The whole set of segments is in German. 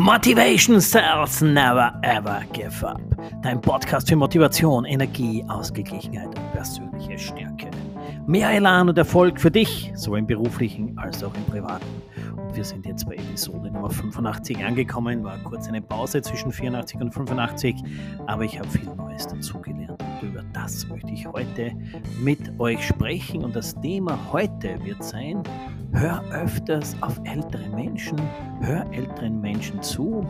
Motivation Cells Never Ever Give Up. Dein Podcast für Motivation, Energie, Ausgeglichenheit und persönliche Stärke. Mehr Elan und Erfolg für dich, sowohl im beruflichen als auch im privaten. Und wir sind jetzt bei Episode Nummer 85 angekommen. War kurz eine Pause zwischen 84 und 85, aber ich habe viel Neues dazugelernt. Und über das möchte ich heute mit euch sprechen. Und das Thema heute wird sein, hör öfters auf ältere Menschen, hör älteren Menschen zu,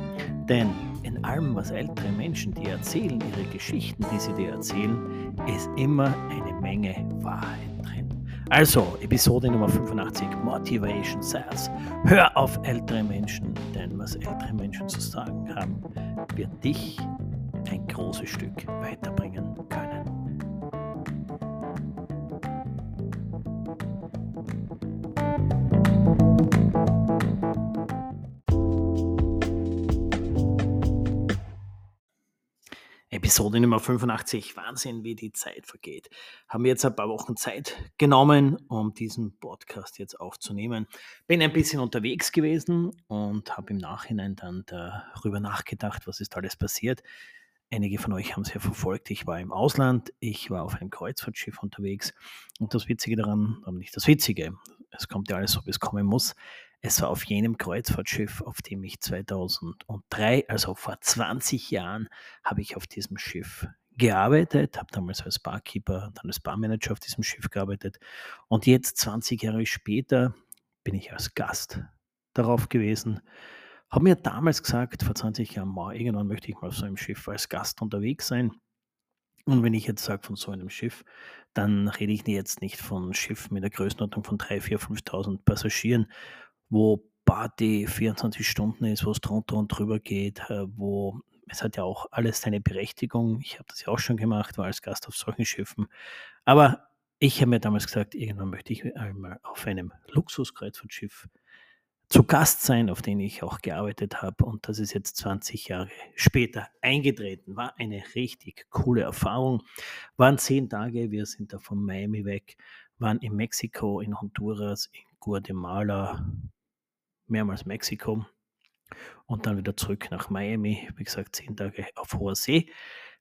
denn in allem, was ältere Menschen dir erzählen, ihre Geschichten, die sie dir erzählen, ist immer eine Menge Wahrheit drin. Also, Episode Nummer 85, Motivation Sales. Hör auf ältere Menschen, denn was ältere Menschen zu sagen haben, wird dich ein großes Stück weiterbringen Episode Nummer 85. Wahnsinn, wie die Zeit vergeht. Haben wir jetzt ein paar Wochen Zeit genommen, um diesen Podcast jetzt aufzunehmen. Bin ein bisschen unterwegs gewesen und habe im Nachhinein dann darüber nachgedacht, was ist alles passiert. Einige von euch haben es ja verfolgt. Ich war im Ausland, ich war auf einem Kreuzfahrtschiff unterwegs. Und das Witzige daran, nicht das Witzige, es kommt ja alles so, wie es kommen muss. Es war auf jenem Kreuzfahrtschiff, auf dem ich 2003, also vor 20 Jahren, habe ich auf diesem Schiff gearbeitet, habe damals als Barkeeper, dann als Barmanager auf diesem Schiff gearbeitet. Und jetzt, 20 Jahre später, bin ich als Gast darauf gewesen. Habe mir damals gesagt, vor 20 Jahren, irgendwann möchte ich mal auf so einem Schiff als Gast unterwegs sein. Und wenn ich jetzt sage von so einem Schiff, dann rede ich jetzt nicht von Schiffen mit der Größenordnung von 3.000, 4.000, 5.000 Passagieren wo Party 24 Stunden ist, wo es drunter und drüber geht, äh, wo es hat ja auch alles seine Berechtigung. Ich habe das ja auch schon gemacht, war als Gast auf solchen Schiffen. Aber ich habe mir damals gesagt, irgendwann möchte ich einmal auf einem Luxuskreuzfahrtschiff zu Gast sein, auf dem ich auch gearbeitet habe. Und das ist jetzt 20 Jahre später eingetreten. War eine richtig coole Erfahrung. Waren zehn Tage, wir sind da von Miami weg, waren in Mexiko, in Honduras, in Guatemala, mehrmals Mexiko und dann wieder zurück nach Miami. Wie gesagt, zehn Tage auf hoher See.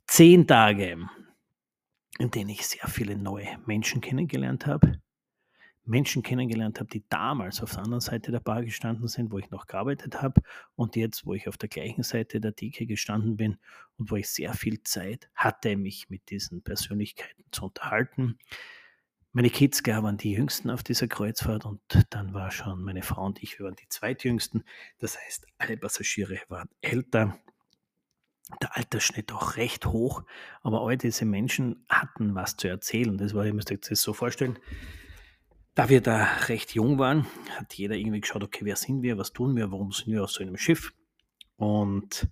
Zehn Tage, in denen ich sehr viele neue Menschen kennengelernt habe. Menschen kennengelernt habe, die damals auf der anderen Seite der Bar gestanden sind, wo ich noch gearbeitet habe und jetzt, wo ich auf der gleichen Seite der Theke gestanden bin und wo ich sehr viel Zeit hatte, mich mit diesen Persönlichkeiten zu unterhalten. Meine Kids waren die jüngsten auf dieser Kreuzfahrt und dann war schon meine Frau und ich, wir waren die zweitjüngsten. Das heißt, alle Passagiere waren älter. Der Altersschnitt auch recht hoch, aber all diese Menschen hatten was zu erzählen. Das war, ihr müsst euch das so vorstellen. Da wir da recht jung waren, hat jeder irgendwie geschaut, okay, wer sind wir, was tun wir, warum sind wir auf so einem Schiff? Und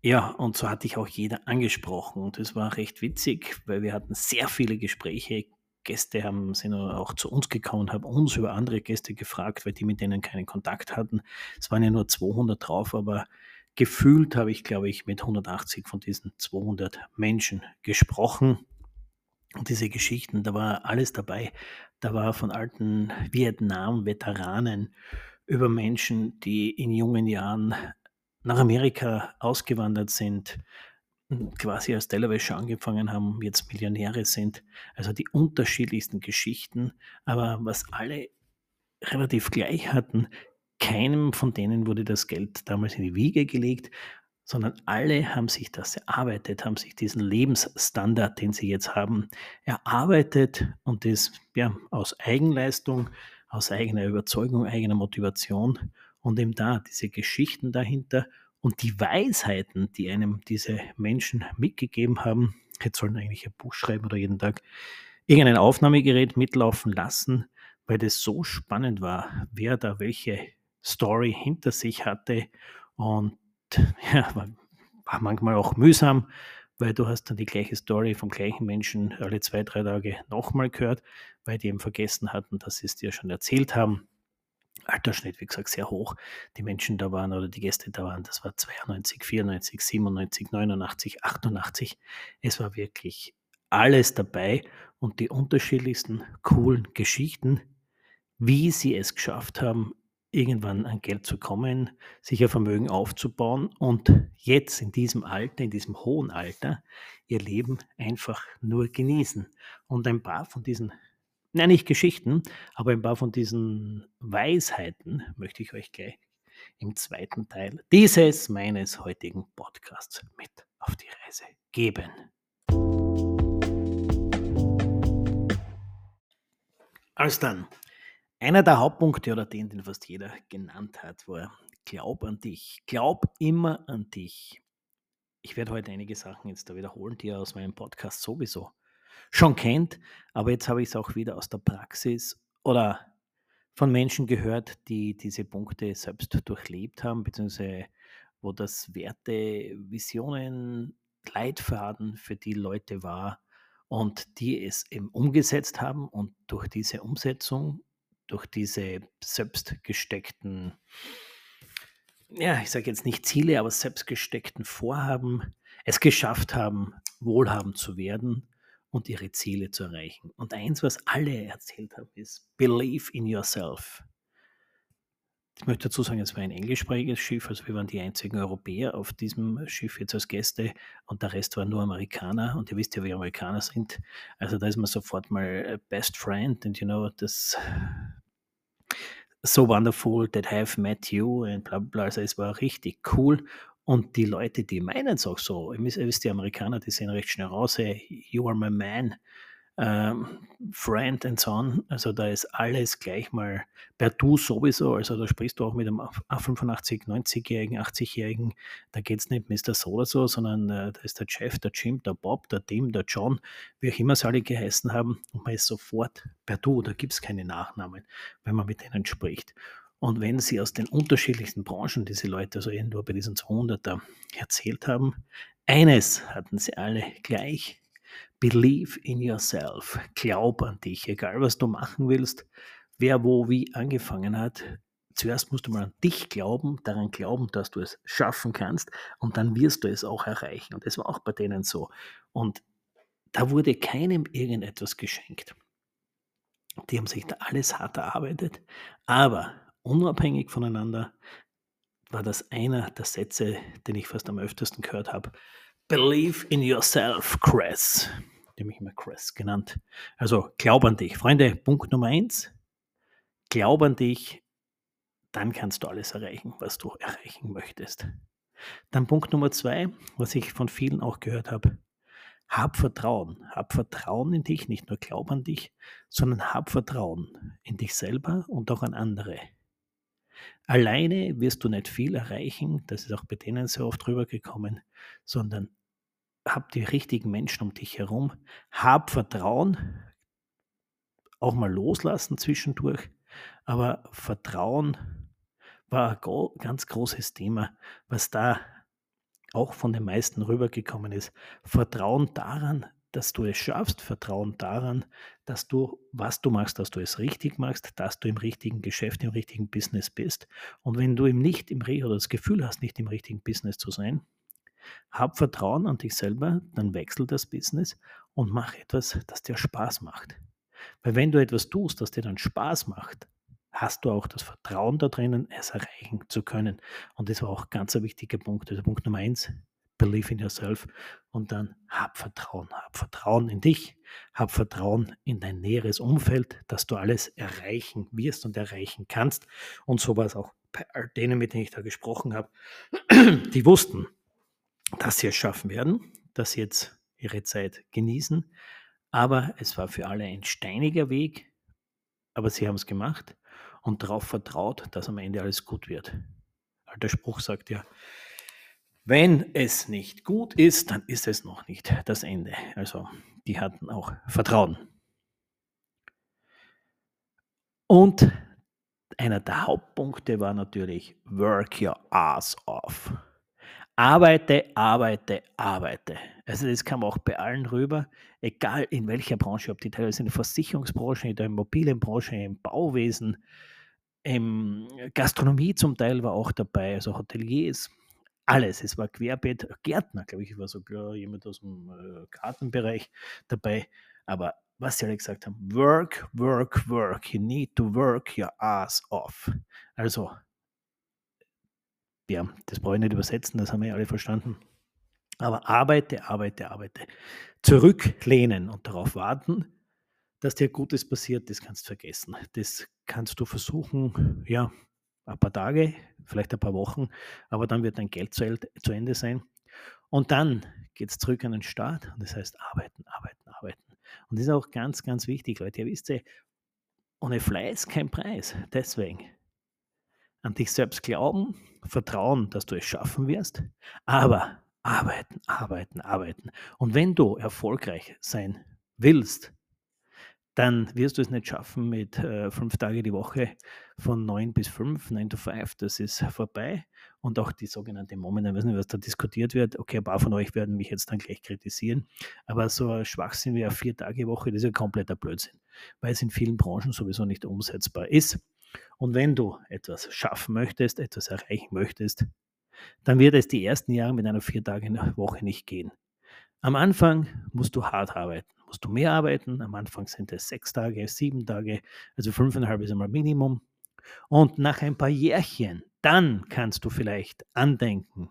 ja, und so hatte ich auch jeder angesprochen. Und das war recht witzig, weil wir hatten sehr viele Gespräche, Gäste haben, sind auch zu uns gekommen, haben uns über andere Gäste gefragt, weil die mit denen keinen Kontakt hatten. Es waren ja nur 200 drauf, aber gefühlt habe ich, glaube ich, mit 180 von diesen 200 Menschen gesprochen. Und diese Geschichten, da war alles dabei. Da war von alten Vietnam-Veteranen über Menschen, die in jungen Jahren nach Amerika ausgewandert sind, quasi als Tellerwäscher angefangen haben, jetzt Millionäre sind. Also die unterschiedlichsten Geschichten, aber was alle relativ gleich hatten, keinem von denen wurde das Geld damals in die Wiege gelegt, sondern alle haben sich das erarbeitet, haben sich diesen Lebensstandard, den sie jetzt haben, erarbeitet und das ja, aus Eigenleistung, aus eigener Überzeugung, eigener Motivation und eben da diese Geschichten dahinter und die Weisheiten, die einem diese Menschen mitgegeben haben, jetzt sollen eigentlich ein Buch schreiben oder jeden Tag irgendein Aufnahmegerät mitlaufen lassen, weil das so spannend war, wer da welche Story hinter sich hatte und ja, war, manchmal auch mühsam, weil du hast dann die gleiche Story vom gleichen Menschen alle zwei, drei Tage nochmal gehört, weil die eben vergessen hatten, dass sie es dir schon erzählt haben. Altersschnitt, wie gesagt, sehr hoch. Die Menschen da waren oder die Gäste da waren, das war 92, 94, 97, 89, 88. Es war wirklich alles dabei und die unterschiedlichsten coolen Geschichten, wie sie es geschafft haben, irgendwann an Geld zu kommen, sich ein Vermögen aufzubauen und jetzt in diesem Alter, in diesem hohen Alter, ihr Leben einfach nur genießen. Und ein paar von diesen, nein, nicht Geschichten, aber ein paar von diesen Weisheiten möchte ich euch gleich im zweiten Teil dieses meines heutigen Podcasts mit auf die Reise geben. Als dann, einer der Hauptpunkte oder den, den fast jeder genannt hat, war Glaub an dich. Glaub immer an dich. Ich werde heute einige Sachen jetzt da wiederholen, die ihr aus meinem Podcast sowieso schon kennt, aber jetzt habe ich es auch wieder aus der Praxis oder von Menschen gehört, die diese Punkte selbst durchlebt haben, beziehungsweise wo das Werte, Visionen, Leitfaden für die Leute war und die es eben umgesetzt haben und durch diese Umsetzung durch diese selbst gesteckten, ja, ich sage jetzt nicht Ziele, aber selbst gesteckten Vorhaben es geschafft haben, wohlhabend zu werden und ihre Ziele zu erreichen. Und eins, was alle erzählt haben, ist Believe in yourself. Ich möchte dazu sagen, es war ein englischsprachiges Schiff, also wir waren die einzigen Europäer auf diesem Schiff jetzt als Gäste und der Rest waren nur Amerikaner und ihr wisst ja, wie Amerikaner sind. Also da ist man sofort mal äh, Best Friend und you know, das so wonderful that I have met you und bla bla. Also es war richtig cool. Und die Leute, die meinen es auch so, ihr wisst, die Amerikaner, die sehen recht schnell raus, hey, you are my man ähm, Friend and so on. Also da ist alles gleich mal per Du sowieso. Also da sprichst du auch mit einem 85, 90-Jährigen, 80-Jährigen. Da geht es nicht Mr. So oder so, sondern äh, da ist der Jeff, der Jim, der Bob, der Tim, der John, wie auch immer sie alle geheißen haben. Und man ist sofort per Du. Da gibt es keine Nachnamen, wenn man mit denen spricht. Und wenn sie aus den unterschiedlichsten Branchen, diese Leute, also irgendwo bei diesen 200er, erzählt haben, eines hatten sie alle gleich Believe in yourself. Glaub an dich, egal was du machen willst, wer wo wie angefangen hat. Zuerst musst du mal an dich glauben, daran glauben, dass du es schaffen kannst und dann wirst du es auch erreichen. Und das war auch bei denen so. Und da wurde keinem irgendetwas geschenkt. Die haben sich da alles hart erarbeitet, aber unabhängig voneinander war das einer der Sätze, den ich fast am öftesten gehört habe. Believe in yourself, Chris. Den ich immer Chris genannt. Also glaub an dich. Freunde, Punkt Nummer eins. Glaub an dich, dann kannst du alles erreichen, was du erreichen möchtest. Dann Punkt Nummer zwei, was ich von vielen auch gehört habe. Hab Vertrauen. Hab Vertrauen in dich, nicht nur glaub an dich, sondern hab Vertrauen in dich selber und auch an andere. Alleine wirst du nicht viel erreichen, das ist auch bei denen sehr oft rübergekommen, sondern hab die richtigen Menschen um dich herum, hab Vertrauen, auch mal loslassen zwischendurch, aber Vertrauen war ein ganz großes Thema, was da auch von den meisten rübergekommen ist. Vertrauen daran, dass du es schaffst, Vertrauen daran, dass du, was du machst, dass du es richtig machst, dass du im richtigen Geschäft, im richtigen Business bist. Und wenn du eben nicht im oder das Gefühl hast, nicht im richtigen Business zu sein, hab Vertrauen an dich selber, dann wechsel das Business und mach etwas, das dir Spaß macht. Weil wenn du etwas tust, das dir dann Spaß macht, hast du auch das Vertrauen da drinnen, es erreichen zu können. Und das war auch ganz ein wichtiger Punkt. Also Punkt Nummer eins, believe in yourself und dann hab Vertrauen. Hab Vertrauen in dich, hab Vertrauen in dein näheres Umfeld, dass du alles erreichen wirst und erreichen kannst. Und so war es auch bei all denen, mit denen ich da gesprochen habe, die wussten, dass sie es schaffen werden, dass sie jetzt ihre Zeit genießen. Aber es war für alle ein steiniger Weg, aber sie haben es gemacht und darauf vertraut, dass am Ende alles gut wird. Der Spruch sagt ja, wenn es nicht gut ist, dann ist es noch nicht das Ende. Also die hatten auch Vertrauen. Und einer der Hauptpunkte war natürlich Work your ass off. Arbeite, arbeite, arbeite. Also das kam auch bei allen rüber, egal in welcher Branche, ob die teilweise in der Versicherungsbranche, in der Immobilienbranche, im Bauwesen, im Gastronomie zum Teil war auch dabei, also Hoteliers, alles. Es war querbeet, Gärtner, glaube ich, war sogar jemand aus dem äh, Gartenbereich dabei. Aber was sie alle gesagt haben. Work, work, work. You need to work your ass off. Also, ja, das brauche ich nicht übersetzen, das haben wir alle verstanden. Aber arbeite, arbeite, arbeite. Zurücklehnen und darauf warten, dass dir Gutes passiert, das kannst du vergessen. Das kannst du versuchen, ja, ein paar Tage, vielleicht ein paar Wochen, aber dann wird dein Geld zu, zu Ende sein. Und dann geht es zurück an den Start und das heißt arbeiten, arbeiten, arbeiten. Und das ist auch ganz, ganz wichtig, Leute. Ihr wisst ja, ohne Fleiß kein Preis. Deswegen an dich selbst glauben, vertrauen, dass du es schaffen wirst, aber arbeiten, arbeiten, arbeiten. Und wenn du erfolgreich sein willst, dann wirst du es nicht schaffen mit äh, fünf Tage die Woche von neun bis fünf, nine to five, das ist vorbei. Und auch die sogenannte Moment, ich weiß nicht, was da diskutiert wird. Okay, ein paar von euch werden mich jetzt dann gleich kritisieren, aber so ein Schwachsinn wie eine Vier-Tage-Woche, das ist ja kompletter Blödsinn, weil es in vielen Branchen sowieso nicht umsetzbar ist. Und wenn du etwas schaffen möchtest, etwas erreichen möchtest, dann wird es die ersten Jahre mit einer Vier-Tage-Woche nicht gehen. Am Anfang musst du hart arbeiten musst du mehr arbeiten. Am Anfang sind es sechs Tage, sieben Tage, also fünfeinhalb ist einmal Minimum. Und nach ein paar Jährchen, dann kannst du vielleicht andenken,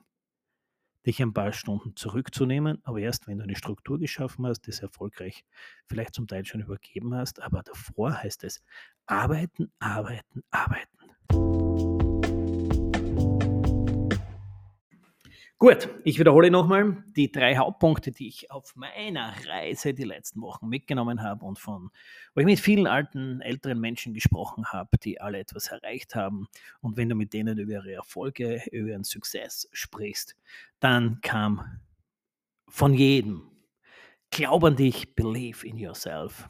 dich ein paar Stunden zurückzunehmen, aber erst wenn du eine Struktur geschaffen hast, das erfolgreich vielleicht zum Teil schon übergeben hast, aber davor heißt es arbeiten, arbeiten, arbeiten. Gut, ich wiederhole nochmal die drei Hauptpunkte, die ich auf meiner Reise die letzten Wochen mitgenommen habe und von, wo ich mit vielen alten, älteren Menschen gesprochen habe, die alle etwas erreicht haben. Und wenn du mit denen über ihre Erfolge, über ihren Success sprichst, dann kam von jedem, glaub an dich, believe in yourself.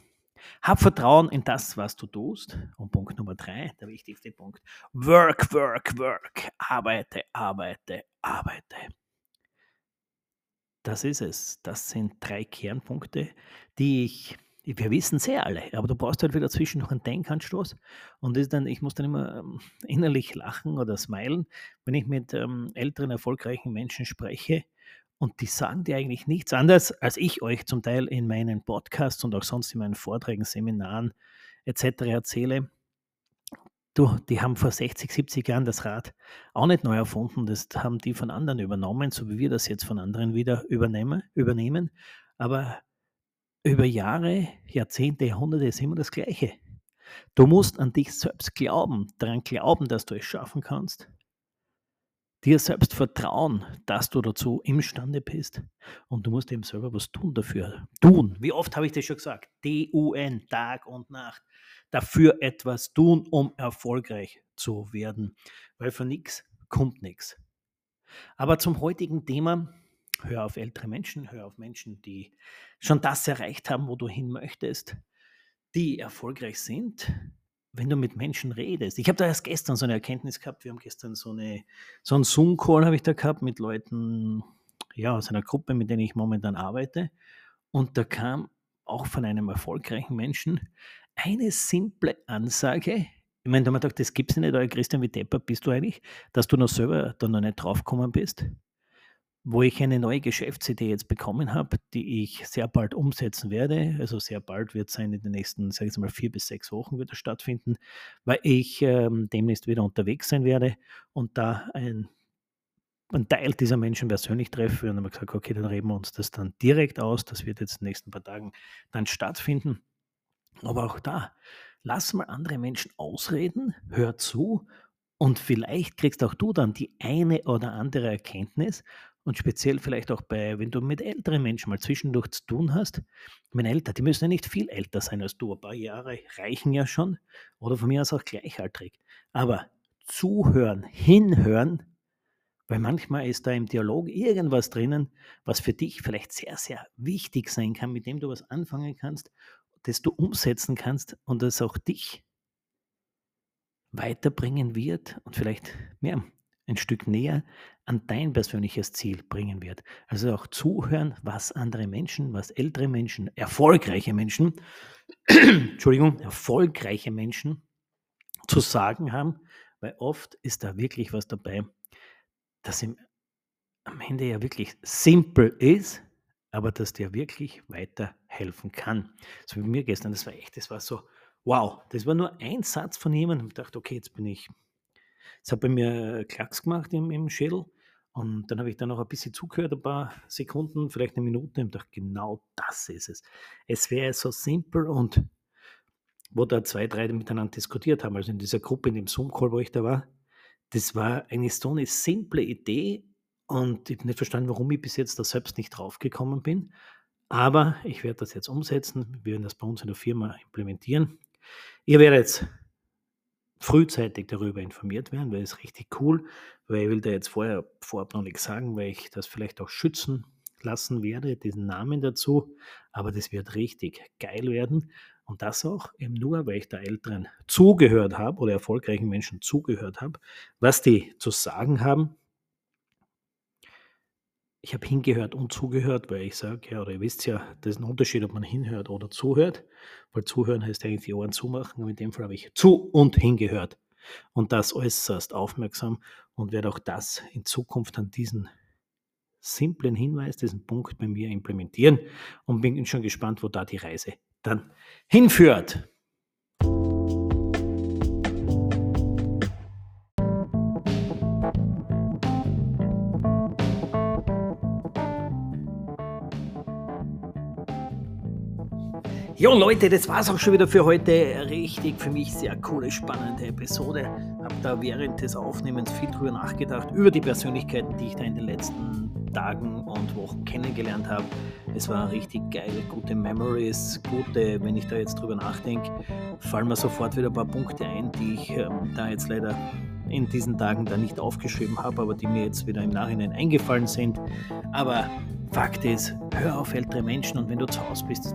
Hab Vertrauen in das, was du tust. Und Punkt Nummer drei, der wichtigste Punkt. Work, work, work. Arbeite, arbeite, arbeite. Das ist es. Das sind drei Kernpunkte, die ich, wir wissen sehr alle, aber du brauchst halt wieder dazwischen noch einen Denkanstoß. Und ist dann, ich muss dann immer ähm, innerlich lachen oder smilen, wenn ich mit ähm, älteren, erfolgreichen Menschen spreche, und die sagen dir eigentlich nichts anderes, als ich euch zum Teil in meinen Podcasts und auch sonst in meinen Vorträgen, Seminaren etc. erzähle. Du, die haben vor 60, 70 Jahren das Rad auch nicht neu erfunden. Das haben die von anderen übernommen, so wie wir das jetzt von anderen wieder übernehmen. übernehmen. Aber über Jahre, Jahrzehnte, Jahrhunderte ist immer das Gleiche. Du musst an dich selbst glauben, daran glauben, dass du es schaffen kannst dir selbst vertrauen, dass du dazu imstande bist. Und du musst eben selber was tun dafür. Tun. Wie oft habe ich das schon gesagt? D-U-N, Tag und Nacht. Dafür etwas tun, um erfolgreich zu werden. Weil von nichts kommt nichts. Aber zum heutigen Thema, hör auf ältere Menschen, hör auf Menschen, die schon das erreicht haben, wo du hin möchtest, die erfolgreich sind, wenn du mit Menschen redest. Ich habe da erst gestern so eine Erkenntnis gehabt. Wir haben gestern so, eine, so einen Zoom-Call habe ich da gehabt mit Leuten ja, aus einer Gruppe, mit denen ich momentan arbeite. Und da kam auch von einem erfolgreichen Menschen eine simple Ansage. Ich meine, da haben wir gedacht, das gibt es nicht, aber Christian, wie depper bist du eigentlich, dass du noch selber da noch nicht draufgekommen bist wo ich eine neue Geschäftsidee jetzt bekommen habe, die ich sehr bald umsetzen werde. Also sehr bald wird sein, in den nächsten, sage ich mal, vier bis sechs Wochen wird es stattfinden, weil ich ähm, demnächst wieder unterwegs sein werde und da ein, ein Teil dieser Menschen persönlich treffe. Und dann haben wir gesagt, okay, dann reden wir uns das dann direkt aus. Das wird jetzt in den nächsten paar Tagen dann stattfinden. Aber auch da, lass mal andere Menschen ausreden, hör zu und vielleicht kriegst auch du dann die eine oder andere Erkenntnis und speziell vielleicht auch bei, wenn du mit älteren Menschen mal zwischendurch zu tun hast. Meine Eltern, die müssen ja nicht viel älter sein als du. Ein paar Jahre reichen ja schon. Oder von mir aus auch gleichaltrig. Aber zuhören, hinhören, weil manchmal ist da im Dialog irgendwas drinnen, was für dich vielleicht sehr, sehr wichtig sein kann, mit dem du was anfangen kannst, das du umsetzen kannst und das auch dich weiterbringen wird und vielleicht mehr ein Stück näher an dein persönliches Ziel bringen wird. Also auch zuhören, was andere Menschen, was ältere Menschen, erfolgreiche Menschen, Entschuldigung, erfolgreiche Menschen zu sagen haben, weil oft ist da wirklich was dabei, das im, am Ende ja wirklich simpel ist, aber das dir wirklich weiterhelfen helfen kann. So wie mir gestern, das war echt, das war so, wow, das war nur ein Satz von jemandem. Ich dachte, okay, jetzt bin ich, es hat bei mir Klacks gemacht im, im Schädel. Und dann habe ich da noch ein bisschen zugehört, ein paar Sekunden, vielleicht eine Minute, und dachte, genau das ist es. Es wäre so simpel und wo da zwei, drei miteinander diskutiert haben, also in dieser Gruppe, in dem Zoom-Call, wo ich da war, das war eigentlich so eine simple Idee und ich habe nicht verstanden, warum ich bis jetzt da selbst nicht draufgekommen bin. Aber ich werde das jetzt umsetzen. Wir werden das bei uns in der Firma implementieren. Ihr werdet frühzeitig darüber informiert werden, weil es richtig cool, weil ich will da jetzt vorher vorab noch nichts sagen, weil ich das vielleicht auch schützen lassen werde, diesen Namen dazu. Aber das wird richtig geil werden. Und das auch eben nur, weil ich da Älteren zugehört habe oder erfolgreichen Menschen zugehört habe, was die zu sagen haben. Ich habe hingehört und zugehört, weil ich sage, ja, oder ihr wisst ja, das ist ein Unterschied, ob man hinhört oder zuhört, weil zuhören heißt eigentlich die Ohren zumachen, aber in dem Fall habe ich zu und hingehört und das äußerst aufmerksam und werde auch das in Zukunft an diesen simplen Hinweis, diesen Punkt bei mir implementieren und bin schon gespannt, wo da die Reise dann hinführt. Jo Leute, das war's auch schon wieder für heute. Richtig für mich sehr coole, spannende Episode. Hab da während des Aufnehmens viel drüber nachgedacht, über die Persönlichkeiten, die ich da in den letzten Tagen und Wochen kennengelernt habe. Es war richtig geile, gute Memories, gute, wenn ich da jetzt drüber nachdenke, fallen mir sofort wieder ein paar Punkte ein, die ich ähm, da jetzt leider in diesen Tagen da nicht aufgeschrieben habe, aber die mir jetzt wieder im Nachhinein eingefallen sind. Aber Fakt ist, hör auf ältere Menschen und wenn du zu Hause bist,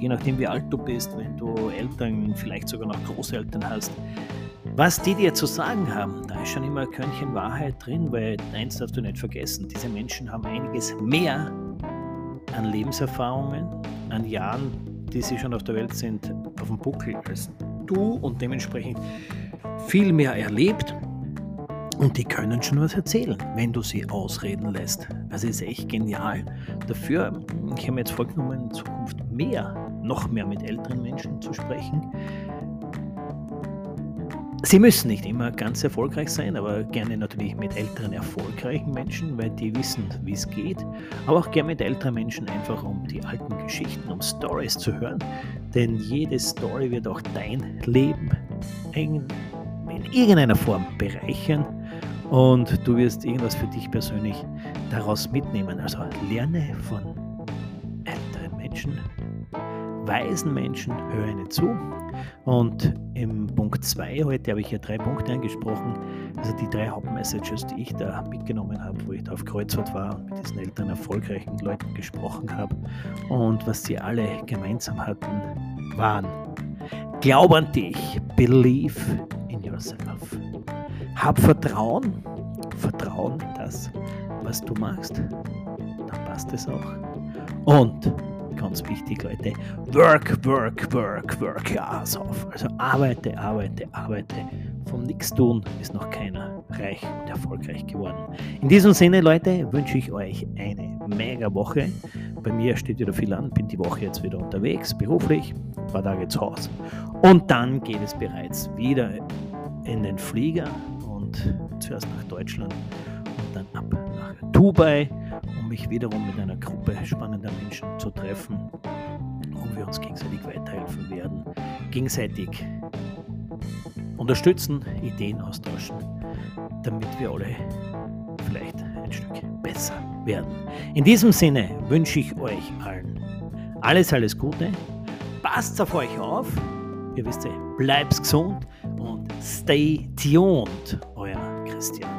je nachdem wie alt du bist, wenn du Eltern, vielleicht sogar noch Großeltern hast, was die dir zu sagen haben, da ist schon immer ein Körnchen Wahrheit drin, weil eins darfst du nicht vergessen, diese Menschen haben einiges mehr an Lebenserfahrungen, an Jahren, die sie schon auf der Welt sind, auf dem Buckel als du und dementsprechend viel mehr erlebt und die können schon was erzählen, wenn du sie ausreden lässt. Das ist echt genial. Dafür, ich habe mir jetzt vorgenommen, in Zukunft mehr, noch mehr mit älteren Menschen zu sprechen, Sie müssen nicht immer ganz erfolgreich sein, aber gerne natürlich mit älteren, erfolgreichen Menschen, weil die wissen, wie es geht. Aber auch gerne mit älteren Menschen, einfach um die alten Geschichten, um Stories zu hören. Denn jede Story wird auch dein Leben in irgendeiner Form bereichern und du wirst irgendwas für dich persönlich daraus mitnehmen. Also lerne von älteren Menschen, weisen Menschen, höre ihnen zu und im Punkt 2 heute habe ich hier drei Punkte angesprochen. Also die drei Hauptmessages, die ich da mitgenommen habe, wo ich da auf Kreuzfahrt war und mit diesen älteren erfolgreichen Leuten gesprochen habe. Und was sie alle gemeinsam hatten, waren Glaub an dich, believe in yourself. Hab Vertrauen, Vertrauen in das, was du machst. Dann passt es auch. Und ganz wichtig, Leute. Work, work, work, work your ass off. Also arbeite, arbeite, arbeite. Vom Nichtstun ist noch keiner reich und erfolgreich geworden. In diesem Sinne, Leute, wünsche ich euch eine mega Woche. Bei mir steht wieder viel an, bin die Woche jetzt wieder unterwegs, beruflich, ein paar Tage zu Hause. Und dann geht es bereits wieder in den Flieger und zuerst nach Deutschland und dann ab nach Dubai um mich wiederum mit einer Gruppe spannender Menschen zu treffen, wo wir uns gegenseitig weiterhelfen werden, gegenseitig unterstützen, Ideen austauschen, damit wir alle vielleicht ein Stück besser werden. In diesem Sinne wünsche ich euch allen alles, alles Gute. Passt auf euch auf. Ihr wisst ja, bleibt gesund und stay tuned. Euer Christian.